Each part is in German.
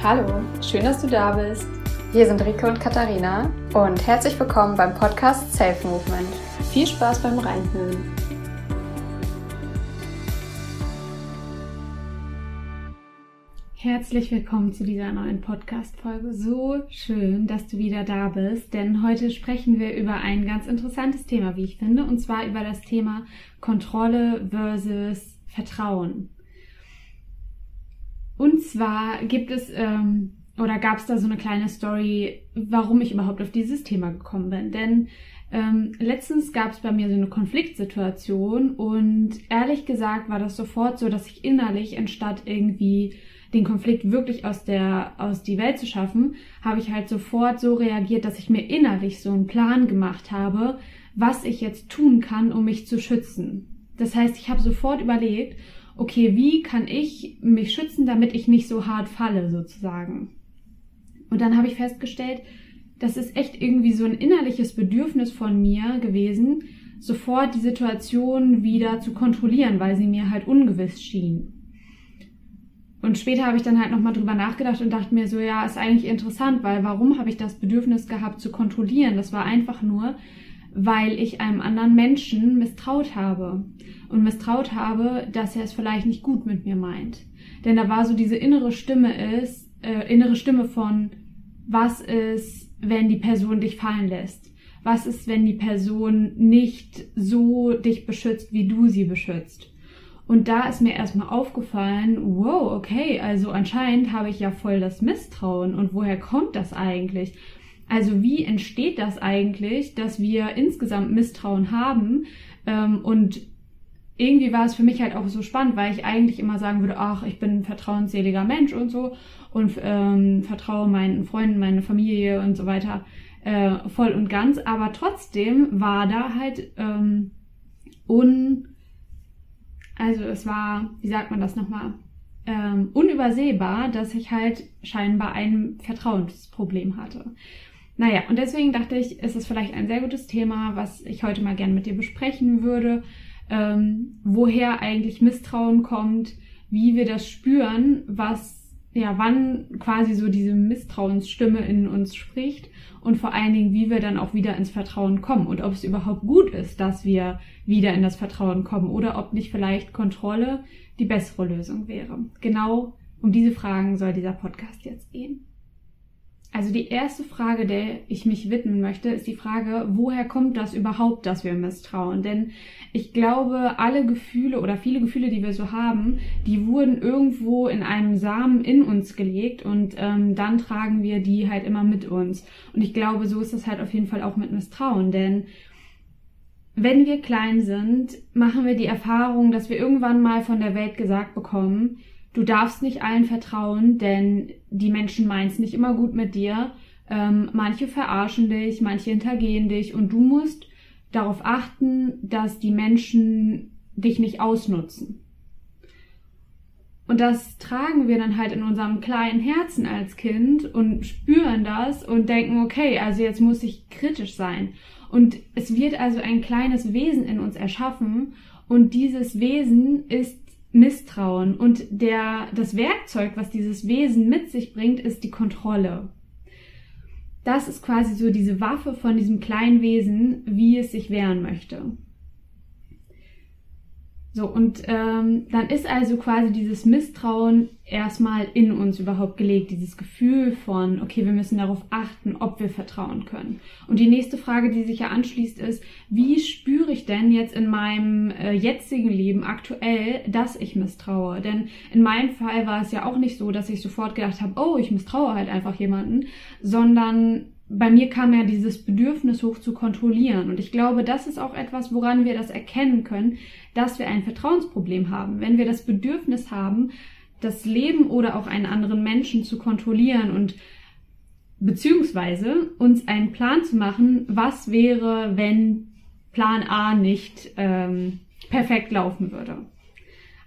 Hallo, schön, dass du da bist. Hier sind Rike und Katharina und herzlich willkommen beim Podcast Self Movement. Viel Spaß beim Reinhören. Herzlich willkommen zu dieser neuen Podcast-Folge. So schön, dass du wieder da bist, denn heute sprechen wir über ein ganz interessantes Thema, wie ich finde, und zwar über das Thema Kontrolle versus Vertrauen. Und zwar gibt es ähm, oder gab es da so eine kleine Story, warum ich überhaupt auf dieses Thema gekommen bin. Denn ähm, letztens gab es bei mir so eine Konfliktsituation und ehrlich gesagt war das sofort so, dass ich innerlich, anstatt irgendwie den Konflikt wirklich aus der, aus die Welt zu schaffen, habe ich halt sofort so reagiert, dass ich mir innerlich so einen Plan gemacht habe, was ich jetzt tun kann, um mich zu schützen. Das heißt, ich habe sofort überlegt, okay, wie kann ich mich schützen, damit ich nicht so hart falle, sozusagen. Und dann habe ich festgestellt, das ist echt irgendwie so ein innerliches Bedürfnis von mir gewesen, sofort die Situation wieder zu kontrollieren, weil sie mir halt ungewiss schien. Und später habe ich dann halt nochmal drüber nachgedacht und dachte mir so, ja, ist eigentlich interessant, weil warum habe ich das Bedürfnis gehabt zu kontrollieren? Das war einfach nur, weil ich einem anderen Menschen misstraut habe und misstraut habe, dass er es vielleicht nicht gut mit mir meint. Denn da war so diese innere Stimme ist, äh, innere Stimme von, was ist, wenn die Person dich fallen lässt? Was ist, wenn die Person nicht so dich beschützt, wie du sie beschützt? Und da ist mir erstmal aufgefallen, wow, okay, also anscheinend habe ich ja voll das Misstrauen. Und woher kommt das eigentlich? Also wie entsteht das eigentlich, dass wir insgesamt Misstrauen haben? Ähm, und irgendwie war es für mich halt auch so spannend, weil ich eigentlich immer sagen würde, ach, ich bin ein vertrauensseliger Mensch und so und ähm, vertraue meinen Freunden, meine Familie und so weiter äh, voll und ganz. Aber trotzdem war da halt ähm, un, also es war, wie sagt man das nochmal, ähm, unübersehbar, dass ich halt scheinbar ein Vertrauensproblem hatte. Naja, und deswegen dachte ich, ist es vielleicht ein sehr gutes Thema, was ich heute mal gerne mit dir besprechen würde, ähm, woher eigentlich Misstrauen kommt, wie wir das spüren, was ja, wann quasi so diese Misstrauensstimme in uns spricht und vor allen Dingen, wie wir dann auch wieder ins Vertrauen kommen und ob es überhaupt gut ist, dass wir wieder in das Vertrauen kommen oder ob nicht vielleicht Kontrolle die bessere Lösung wäre. Genau um diese Fragen soll dieser Podcast jetzt gehen. Also die erste Frage, der ich mich widmen möchte, ist die Frage, woher kommt das überhaupt, dass wir misstrauen? Denn ich glaube, alle Gefühle oder viele Gefühle, die wir so haben, die wurden irgendwo in einem Samen in uns gelegt und ähm, dann tragen wir die halt immer mit uns. Und ich glaube, so ist es halt auf jeden Fall auch mit Misstrauen, denn wenn wir klein sind, machen wir die Erfahrung, dass wir irgendwann mal von der Welt gesagt bekommen, du darfst nicht allen vertrauen, denn die Menschen meinen es nicht immer gut mit dir. Ähm, manche verarschen dich, manche hintergehen dich und du musst darauf achten, dass die Menschen dich nicht ausnutzen. Und das tragen wir dann halt in unserem kleinen Herzen als Kind und spüren das und denken, okay, also jetzt muss ich kritisch sein. Und es wird also ein kleines Wesen in uns erschaffen und dieses Wesen ist Misstrauen. Und der, das Werkzeug, was dieses Wesen mit sich bringt, ist die Kontrolle. Das ist quasi so diese Waffe von diesem kleinen Wesen, wie es sich wehren möchte. So, und ähm, dann ist also quasi dieses Misstrauen erstmal in uns überhaupt gelegt, dieses Gefühl von, okay, wir müssen darauf achten, ob wir vertrauen können. Und die nächste Frage, die sich ja anschließt, ist, wie spüre ich denn jetzt in meinem äh, jetzigen Leben aktuell, dass ich misstraue? Denn in meinem Fall war es ja auch nicht so, dass ich sofort gedacht habe, oh, ich misstraue halt einfach jemanden, sondern bei mir kam ja dieses Bedürfnis hoch zu kontrollieren. Und ich glaube, das ist auch etwas, woran wir das erkennen können, dass wir ein Vertrauensproblem haben. Wenn wir das Bedürfnis haben, das Leben oder auch einen anderen Menschen zu kontrollieren und beziehungsweise uns einen Plan zu machen, was wäre, wenn Plan A nicht ähm, perfekt laufen würde.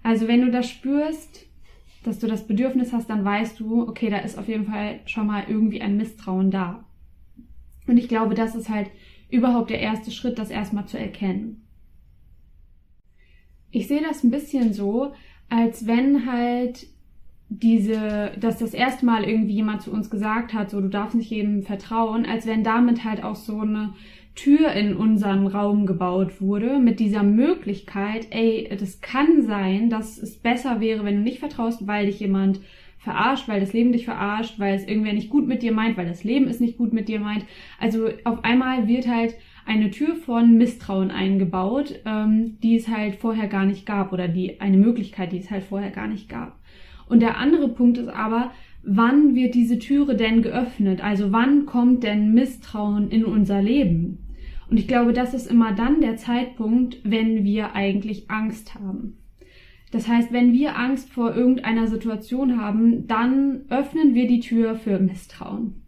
Also wenn du das spürst, dass du das Bedürfnis hast, dann weißt du, okay, da ist auf jeden Fall schon mal irgendwie ein Misstrauen da. Und ich glaube, das ist halt überhaupt der erste Schritt, das erstmal zu erkennen. Ich sehe das ein bisschen so, als wenn halt diese, dass das erste Mal irgendwie jemand zu uns gesagt hat, so du darfst nicht jedem vertrauen, als wenn damit halt auch so eine Tür in unseren Raum gebaut wurde, mit dieser Möglichkeit, ey, das kann sein, dass es besser wäre, wenn du nicht vertraust, weil dich jemand verarscht, weil das Leben dich verarscht, weil es irgendwer nicht gut mit dir meint, weil das Leben es nicht gut mit dir meint. Also auf einmal wird halt eine Tür von Misstrauen eingebaut, ähm, die es halt vorher gar nicht gab oder die eine Möglichkeit, die es halt vorher gar nicht gab. Und der andere Punkt ist aber, wann wird diese Türe denn geöffnet? Also wann kommt denn Misstrauen in unser Leben? Und ich glaube, das ist immer dann der Zeitpunkt, wenn wir eigentlich Angst haben. Das heißt, wenn wir Angst vor irgendeiner Situation haben, dann öffnen wir die Tür für Misstrauen.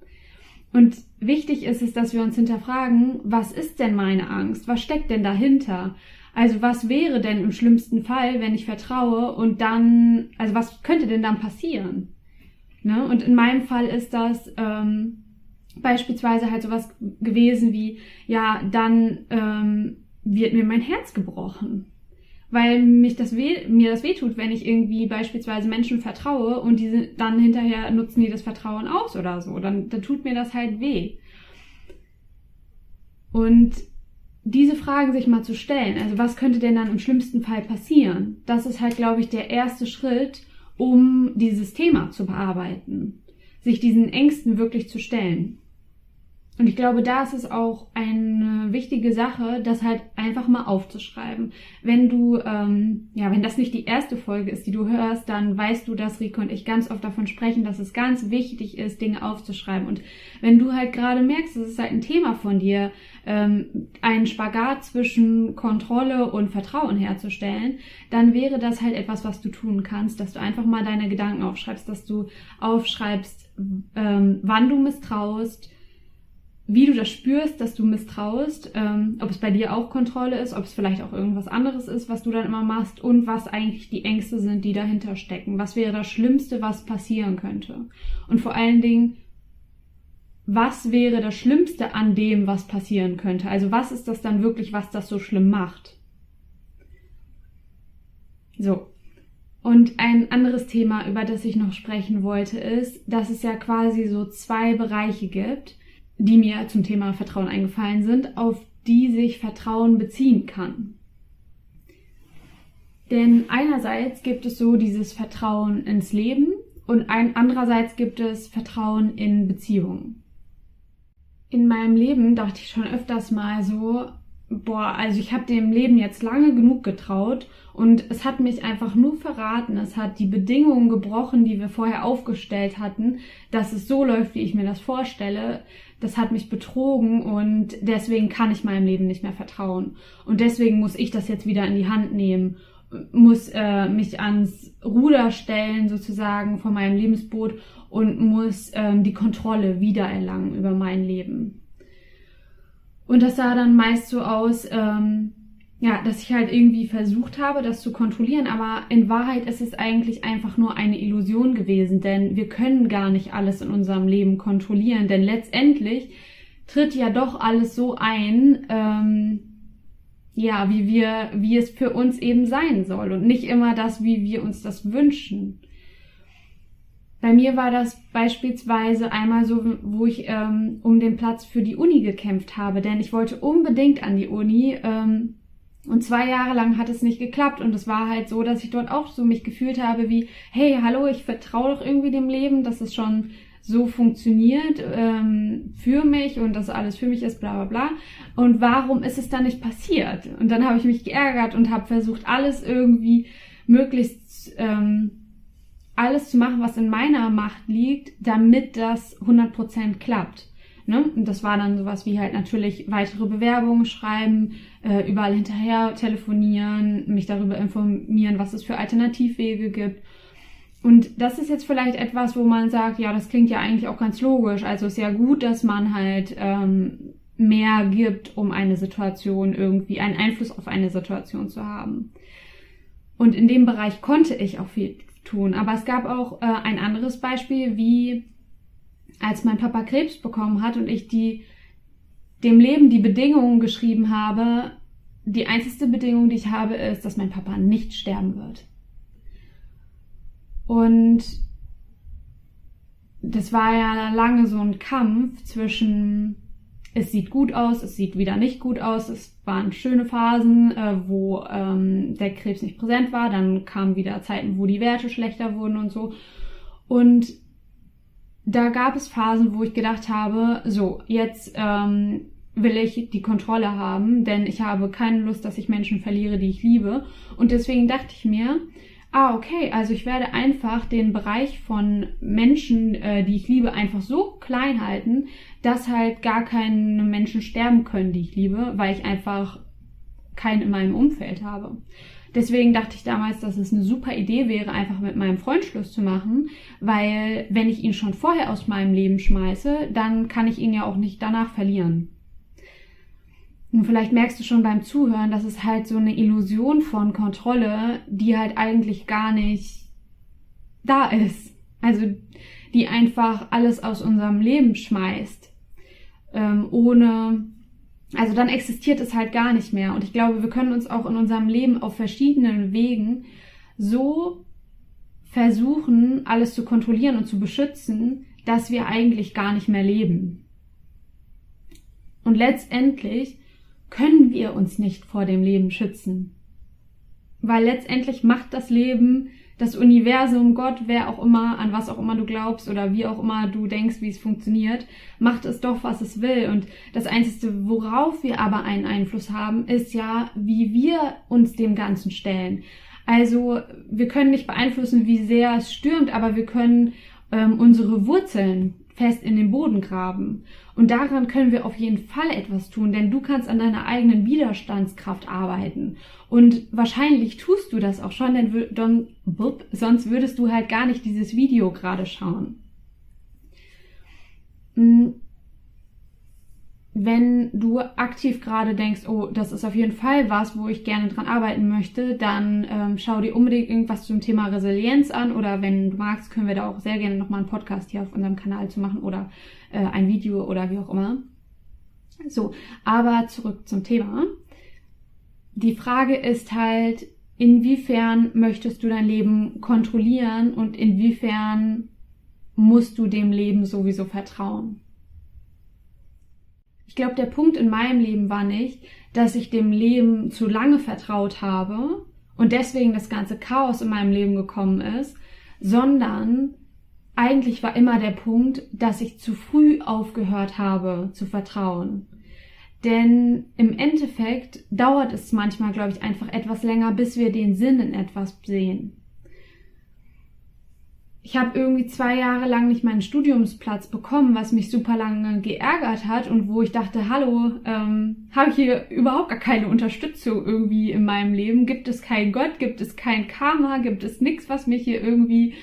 Und wichtig ist es, dass wir uns hinterfragen, was ist denn meine Angst? Was steckt denn dahinter? Also was wäre denn im schlimmsten Fall, wenn ich vertraue und dann, also was könnte denn dann passieren? Ne? Und in meinem Fall ist das ähm, beispielsweise halt sowas gewesen wie, ja, dann ähm, wird mir mein Herz gebrochen. Weil mich das weh, mir das wehtut, wenn ich irgendwie beispielsweise Menschen vertraue und diese dann hinterher nutzen die das Vertrauen aus oder so. Dann, dann tut mir das halt weh. Und diese Fragen sich mal zu stellen, also was könnte denn dann im schlimmsten Fall passieren, das ist halt, glaube ich, der erste Schritt, um dieses Thema zu bearbeiten, sich diesen Ängsten wirklich zu stellen. Und ich glaube, da ist es auch eine wichtige Sache, das halt einfach mal aufzuschreiben. Wenn du, ähm, ja, wenn das nicht die erste Folge ist, die du hörst, dann weißt du, dass Rico und ich ganz oft davon sprechen, dass es ganz wichtig ist, Dinge aufzuschreiben. Und wenn du halt gerade merkst, es ist halt ein Thema von dir, ähm, einen Spagat zwischen Kontrolle und Vertrauen herzustellen, dann wäre das halt etwas, was du tun kannst, dass du einfach mal deine Gedanken aufschreibst, dass du aufschreibst, ähm, wann du misstraust, wie du das spürst, dass du misstraust, ähm, ob es bei dir auch Kontrolle ist, ob es vielleicht auch irgendwas anderes ist, was du dann immer machst und was eigentlich die Ängste sind, die dahinter stecken. Was wäre das Schlimmste, was passieren könnte? Und vor allen Dingen, was wäre das Schlimmste an dem, was passieren könnte? Also was ist das dann wirklich, was das so schlimm macht? So. Und ein anderes Thema, über das ich noch sprechen wollte, ist, dass es ja quasi so zwei Bereiche gibt die mir zum Thema Vertrauen eingefallen sind, auf die sich Vertrauen beziehen kann. Denn einerseits gibt es so dieses Vertrauen ins Leben und ein, andererseits gibt es Vertrauen in Beziehungen. In meinem Leben dachte ich schon öfters mal so, boah, also ich habe dem Leben jetzt lange genug getraut und es hat mich einfach nur verraten, es hat die Bedingungen gebrochen, die wir vorher aufgestellt hatten, dass es so läuft, wie ich mir das vorstelle. Das hat mich betrogen und deswegen kann ich meinem Leben nicht mehr vertrauen. Und deswegen muss ich das jetzt wieder in die Hand nehmen, muss äh, mich ans Ruder stellen sozusagen von meinem Lebensboot und muss ähm, die Kontrolle wiedererlangen über mein Leben. Und das sah dann meist so aus, ähm, ja, dass ich halt irgendwie versucht habe, das zu kontrollieren, aber in Wahrheit ist es eigentlich einfach nur eine Illusion gewesen, denn wir können gar nicht alles in unserem Leben kontrollieren, denn letztendlich tritt ja doch alles so ein, ähm, ja, wie wir, wie es für uns eben sein soll. Und nicht immer das, wie wir uns das wünschen. Bei mir war das beispielsweise einmal so, wo ich ähm, um den Platz für die Uni gekämpft habe, denn ich wollte unbedingt an die Uni. Ähm, und zwei Jahre lang hat es nicht geklappt und es war halt so, dass ich dort auch so mich gefühlt habe wie, hey, hallo, ich vertraue doch irgendwie dem Leben, dass es schon so funktioniert ähm, für mich und dass alles für mich ist, bla bla bla. Und warum ist es dann nicht passiert? Und dann habe ich mich geärgert und habe versucht, alles irgendwie möglichst ähm, alles zu machen, was in meiner Macht liegt, damit das 100% klappt. Ne? Und das war dann sowas wie halt natürlich weitere Bewerbungen schreiben, äh, überall hinterher telefonieren, mich darüber informieren, was es für Alternativwege gibt. Und das ist jetzt vielleicht etwas, wo man sagt, ja, das klingt ja eigentlich auch ganz logisch. Also ist ja gut, dass man halt ähm, mehr gibt, um eine Situation irgendwie, einen Einfluss auf eine Situation zu haben. Und in dem Bereich konnte ich auch viel tun. Aber es gab auch äh, ein anderes Beispiel, wie als mein Papa Krebs bekommen hat und ich die dem Leben die Bedingungen geschrieben habe. Die einzigste Bedingung, die ich habe, ist, dass mein Papa nicht sterben wird. Und das war ja lange so ein Kampf zwischen es sieht gut aus, es sieht wieder nicht gut aus. Es waren schöne Phasen, äh, wo ähm, der Krebs nicht präsent war. Dann kamen wieder Zeiten, wo die Werte schlechter wurden und so. Und da gab es Phasen, wo ich gedacht habe, so, jetzt ähm, will ich die Kontrolle haben, denn ich habe keine Lust, dass ich Menschen verliere, die ich liebe. Und deswegen dachte ich mir, ah, okay, also ich werde einfach den Bereich von Menschen, äh, die ich liebe, einfach so klein halten, dass halt gar keine Menschen sterben können, die ich liebe, weil ich einfach keinen in meinem Umfeld habe. Deswegen dachte ich damals, dass es eine super Idee wäre, einfach mit meinem Freund Schluss zu machen, weil wenn ich ihn schon vorher aus meinem Leben schmeiße, dann kann ich ihn ja auch nicht danach verlieren. Und vielleicht merkst du schon beim Zuhören, dass es halt so eine Illusion von Kontrolle, die halt eigentlich gar nicht da ist. Also die einfach alles aus unserem Leben schmeißt. Ähm, ohne, also dann existiert es halt gar nicht mehr. Und ich glaube, wir können uns auch in unserem Leben auf verschiedenen Wegen so versuchen, alles zu kontrollieren und zu beschützen, dass wir eigentlich gar nicht mehr leben. Und letztendlich können wir uns nicht vor dem Leben schützen. Weil letztendlich macht das Leben, das Universum, Gott, wer auch immer, an was auch immer du glaubst oder wie auch immer du denkst, wie es funktioniert, macht es doch, was es will. Und das Einzige, worauf wir aber einen Einfluss haben, ist ja, wie wir uns dem Ganzen stellen. Also wir können nicht beeinflussen, wie sehr es stürmt, aber wir können ähm, unsere Wurzeln fest in den Boden graben. Und daran können wir auf jeden Fall etwas tun, denn du kannst an deiner eigenen Widerstandskraft arbeiten. Und wahrscheinlich tust du das auch schon, denn sonst würdest du halt gar nicht dieses Video gerade schauen. Wenn du aktiv gerade denkst, oh, das ist auf jeden Fall was, wo ich gerne dran arbeiten möchte, dann ähm, schau dir unbedingt irgendwas zum Thema Resilienz an oder wenn du magst, können wir da auch sehr gerne nochmal einen Podcast hier auf unserem Kanal zu machen oder äh, ein Video oder wie auch immer. So, aber zurück zum Thema. Die Frage ist halt, inwiefern möchtest du dein Leben kontrollieren und inwiefern musst du dem Leben sowieso vertrauen? Ich glaube, der Punkt in meinem Leben war nicht, dass ich dem Leben zu lange vertraut habe und deswegen das ganze Chaos in meinem Leben gekommen ist, sondern eigentlich war immer der Punkt, dass ich zu früh aufgehört habe zu vertrauen. Denn im Endeffekt dauert es manchmal, glaube ich, einfach etwas länger, bis wir den Sinn in etwas sehen ich habe irgendwie zwei Jahre lang nicht meinen Studiumsplatz bekommen, was mich super lange geärgert hat und wo ich dachte, hallo, ähm, habe ich hier überhaupt gar keine Unterstützung irgendwie in meinem Leben? Gibt es keinen Gott? Gibt es kein Karma? Gibt es nichts, was mich hier irgendwie,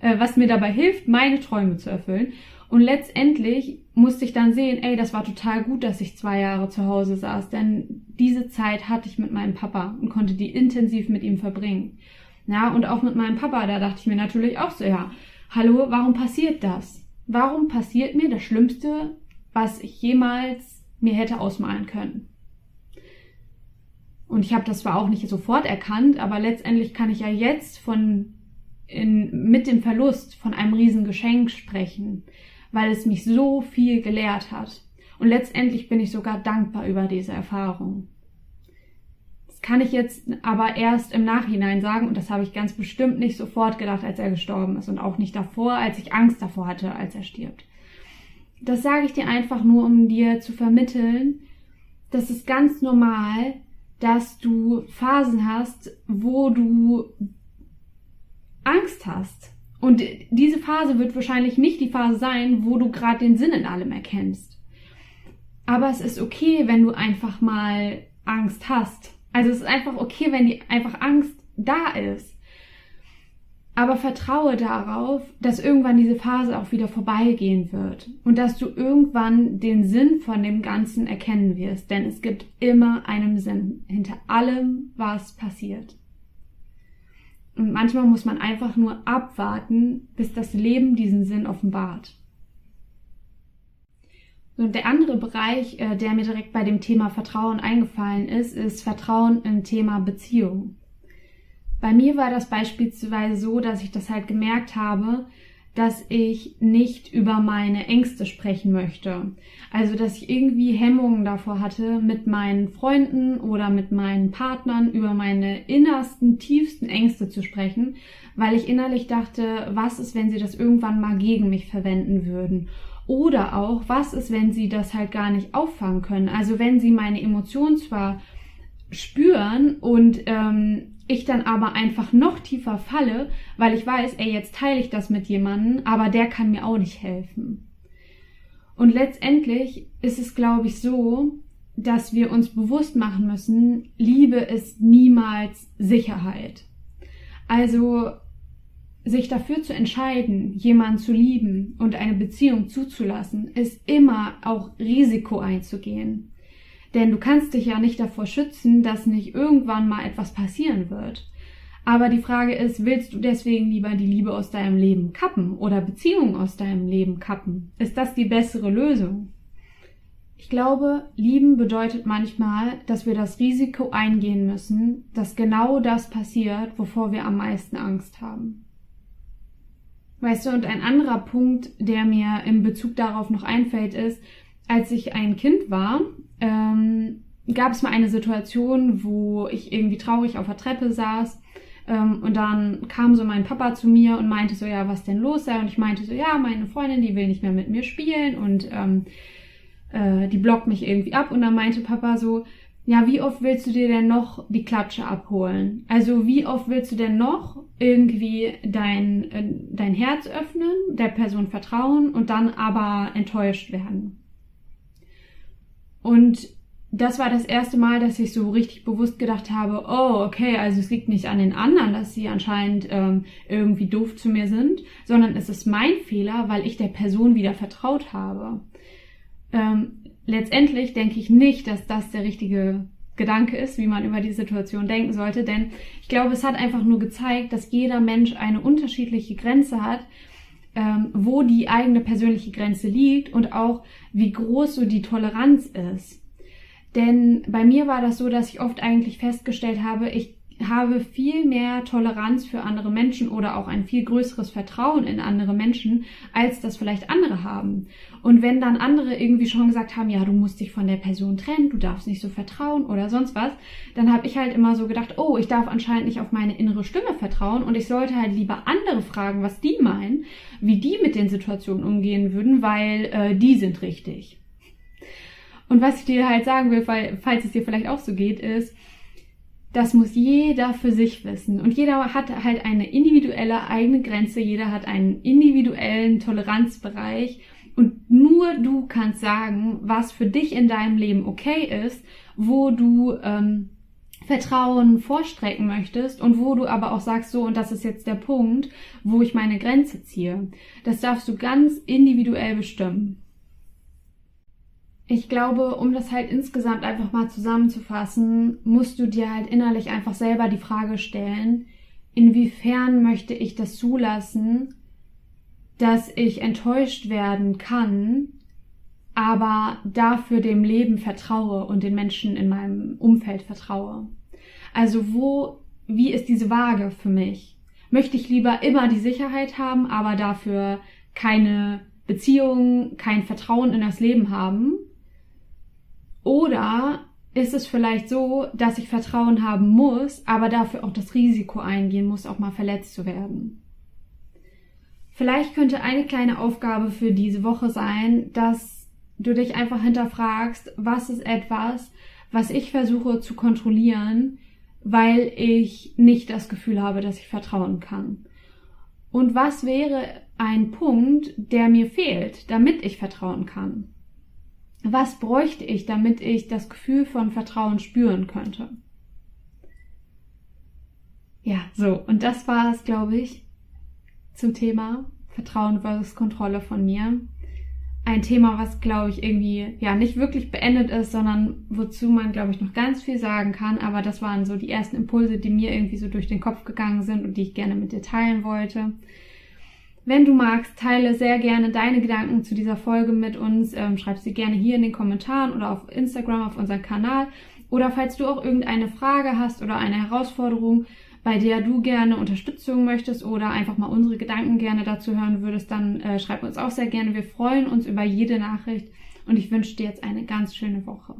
äh, was mir dabei hilft, meine Träume zu erfüllen? Und letztendlich musste ich dann sehen, ey, das war total gut, dass ich zwei Jahre zu Hause saß, denn diese Zeit hatte ich mit meinem Papa und konnte die intensiv mit ihm verbringen. Ja, und auch mit meinem Papa, da dachte ich mir natürlich auch so, ja, hallo, warum passiert das? Warum passiert mir das Schlimmste, was ich jemals mir hätte ausmalen können? Und ich habe das zwar auch nicht sofort erkannt, aber letztendlich kann ich ja jetzt von in, mit dem Verlust von einem riesen Geschenk sprechen, weil es mich so viel gelehrt hat. Und letztendlich bin ich sogar dankbar über diese Erfahrung kann ich jetzt aber erst im Nachhinein sagen und das habe ich ganz bestimmt nicht sofort gedacht, als er gestorben ist und auch nicht davor, als ich Angst davor hatte, als er stirbt. Das sage ich dir einfach nur, um dir zu vermitteln, das ist ganz normal, dass du Phasen hast, wo du Angst hast. Und diese Phase wird wahrscheinlich nicht die Phase sein, wo du gerade den Sinn in allem erkennst. Aber es ist okay, wenn du einfach mal Angst hast also es ist einfach okay, wenn die einfach Angst da ist. Aber vertraue darauf, dass irgendwann diese Phase auch wieder vorbeigehen wird und dass du irgendwann den Sinn von dem Ganzen erkennen wirst, denn es gibt immer einen Sinn hinter allem, was passiert. Und manchmal muss man einfach nur abwarten, bis das Leben diesen Sinn offenbart. Und der andere Bereich, äh, der mir direkt bei dem Thema Vertrauen eingefallen ist, ist Vertrauen im Thema Beziehung. Bei mir war das beispielsweise so, dass ich das halt gemerkt habe, dass ich nicht über meine Ängste sprechen möchte. Also, dass ich irgendwie Hemmungen davor hatte, mit meinen Freunden oder mit meinen Partnern über meine innersten, tiefsten Ängste zu sprechen, weil ich innerlich dachte, was ist, wenn sie das irgendwann mal gegen mich verwenden würden? Oder auch, was ist, wenn sie das halt gar nicht auffangen können? Also, wenn sie meine Emotionen zwar spüren und ähm, ich dann aber einfach noch tiefer falle, weil ich weiß, ey, jetzt teile ich das mit jemandem, aber der kann mir auch nicht helfen. Und letztendlich ist es, glaube ich, so, dass wir uns bewusst machen müssen, Liebe ist niemals Sicherheit. Also sich dafür zu entscheiden, jemanden zu lieben und eine Beziehung zuzulassen, ist immer auch Risiko einzugehen. Denn du kannst dich ja nicht davor schützen, dass nicht irgendwann mal etwas passieren wird. Aber die Frage ist, willst du deswegen lieber die Liebe aus deinem Leben kappen oder Beziehungen aus deinem Leben kappen? Ist das die bessere Lösung? Ich glaube, lieben bedeutet manchmal, dass wir das Risiko eingehen müssen, dass genau das passiert, wovor wir am meisten Angst haben. Weißt du, und ein anderer Punkt, der mir in Bezug darauf noch einfällt, ist, als ich ein Kind war, ähm, gab es mal eine Situation, wo ich irgendwie traurig auf der Treppe saß ähm, und dann kam so mein Papa zu mir und meinte so, ja, was denn los sei? Und ich meinte so, ja, meine Freundin, die will nicht mehr mit mir spielen und ähm, äh, die blockt mich irgendwie ab. Und dann meinte Papa so, ja, wie oft willst du dir denn noch die Klatsche abholen? Also wie oft willst du denn noch irgendwie dein, äh, dein Herz öffnen, der Person vertrauen und dann aber enttäuscht werden? Und das war das erste Mal, dass ich so richtig bewusst gedacht habe, oh, okay, also es liegt nicht an den anderen, dass sie anscheinend ähm, irgendwie doof zu mir sind, sondern es ist mein Fehler, weil ich der Person wieder vertraut habe. Ähm, letztendlich denke ich nicht, dass das der richtige Gedanke ist, wie man über die Situation denken sollte, denn ich glaube, es hat einfach nur gezeigt, dass jeder Mensch eine unterschiedliche Grenze hat ähm, wo die eigene persönliche Grenze liegt und auch wie groß so die Toleranz ist. Denn bei mir war das so, dass ich oft eigentlich festgestellt habe, ich habe viel mehr Toleranz für andere Menschen oder auch ein viel größeres Vertrauen in andere Menschen, als das vielleicht andere haben. Und wenn dann andere irgendwie schon gesagt haben, ja, du musst dich von der Person trennen, du darfst nicht so vertrauen oder sonst was, dann habe ich halt immer so gedacht, oh, ich darf anscheinend nicht auf meine innere Stimme vertrauen und ich sollte halt lieber andere fragen, was die meinen, wie die mit den Situationen umgehen würden, weil äh, die sind richtig. Und was ich dir halt sagen will, weil, falls es dir vielleicht auch so geht, ist, das muss jeder für sich wissen. Und jeder hat halt eine individuelle eigene Grenze, jeder hat einen individuellen Toleranzbereich. Und nur du kannst sagen, was für dich in deinem Leben okay ist, wo du ähm, Vertrauen vorstrecken möchtest und wo du aber auch sagst, so, und das ist jetzt der Punkt, wo ich meine Grenze ziehe. Das darfst du ganz individuell bestimmen ich glaube, um das halt insgesamt einfach mal zusammenzufassen, musst du dir halt innerlich einfach selber die Frage stellen, inwiefern möchte ich das zulassen, dass ich enttäuscht werden kann, aber dafür dem Leben vertraue und den Menschen in meinem Umfeld vertraue. Also wo, wie ist diese Waage für mich? Möchte ich lieber immer die Sicherheit haben, aber dafür keine Beziehung, kein Vertrauen in das Leben haben? Oder ist es vielleicht so, dass ich Vertrauen haben muss, aber dafür auch das Risiko eingehen muss, auch mal verletzt zu werden? Vielleicht könnte eine kleine Aufgabe für diese Woche sein, dass du dich einfach hinterfragst, was ist etwas, was ich versuche zu kontrollieren, weil ich nicht das Gefühl habe, dass ich vertrauen kann. Und was wäre ein Punkt, der mir fehlt, damit ich vertrauen kann? Was bräuchte ich, damit ich das Gefühl von Vertrauen spüren könnte. Ja, so, und das war es, glaube ich, zum Thema Vertrauen versus Kontrolle von mir. Ein Thema, was, glaube ich, irgendwie, ja, nicht wirklich beendet ist, sondern wozu man, glaube ich, noch ganz viel sagen kann. Aber das waren so die ersten Impulse, die mir irgendwie so durch den Kopf gegangen sind und die ich gerne mit dir teilen wollte. Wenn du magst, teile sehr gerne deine Gedanken zu dieser Folge mit uns. Ähm, schreib sie gerne hier in den Kommentaren oder auf Instagram auf unserem Kanal. Oder falls du auch irgendeine Frage hast oder eine Herausforderung, bei der du gerne Unterstützung möchtest oder einfach mal unsere Gedanken gerne dazu hören würdest, dann äh, schreib uns auch sehr gerne. Wir freuen uns über jede Nachricht und ich wünsche dir jetzt eine ganz schöne Woche.